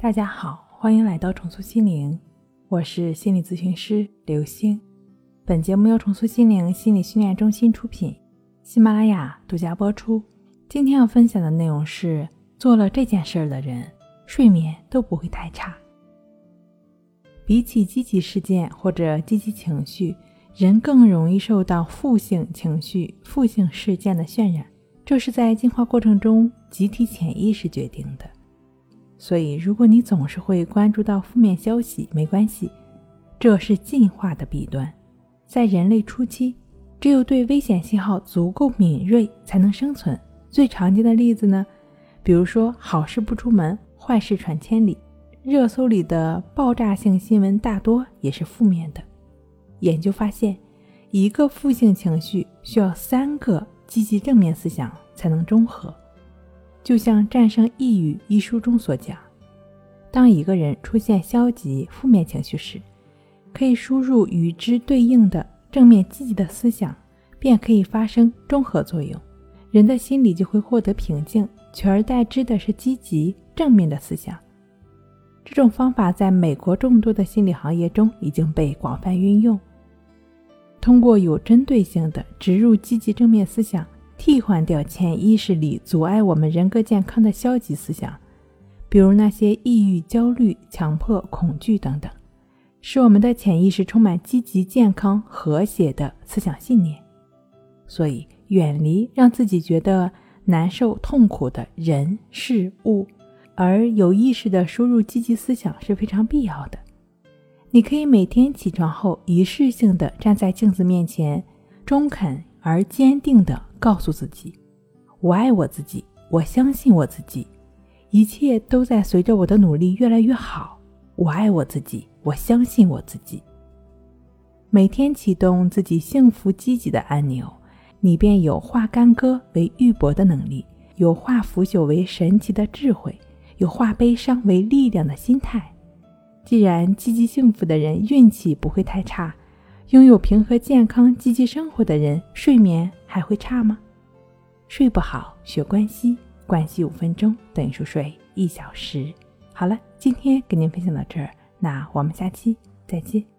大家好，欢迎来到重塑心灵，我是心理咨询师刘星。本节目由重塑心灵心理训练中心出品，喜马拉雅独家播出。今天要分享的内容是：做了这件事儿的人，睡眠都不会太差。比起积极事件或者积极情绪，人更容易受到负性情绪、负性事件的渲染，这是在进化过程中集体潜意识决定的。所以，如果你总是会关注到负面消息，没关系，这是进化的弊端。在人类初期，只有对危险信号足够敏锐才能生存。最常见的例子呢，比如说好事不出门，坏事传千里。热搜里的爆炸性新闻大多也是负面的。研究发现，一个负性情绪需要三个积极正面思想才能中和。就像《战胜抑郁》一书中所讲，当一个人出现消极、负面情绪时，可以输入与之对应的正面、积极的思想，便可以发生中和作用，人的心理就会获得平静，取而代之的是积极、正面的思想。这种方法在美国众多的心理行业中已经被广泛运用，通过有针对性的植入积极正面思想。替换掉潜意识里阻碍我们人格健康的消极思想，比如那些抑郁、焦虑、强迫、恐惧等等，使我们的潜意识充满积极、健康、和谐的思想信念。所以，远离让自己觉得难受、痛苦的人事物，而有意识的输入积极思想是非常必要的。你可以每天起床后仪式性的站在镜子面前，中肯而坚定的。告诉自己，我爱我自己，我相信我自己，一切都在随着我的努力越来越好。我爱我自己，我相信我自己。每天启动自己幸福积极的按钮，你便有化干戈为玉帛的能力，有化腐朽为神奇的智慧，有化悲伤为力量的心态。既然积极幸福的人运气不会太差。拥有平和、健康、积极生活的人，睡眠还会差吗？睡不好，学关西，关系五分钟等于熟睡一小时。好了，今天给您分享到这儿，那我们下期再见。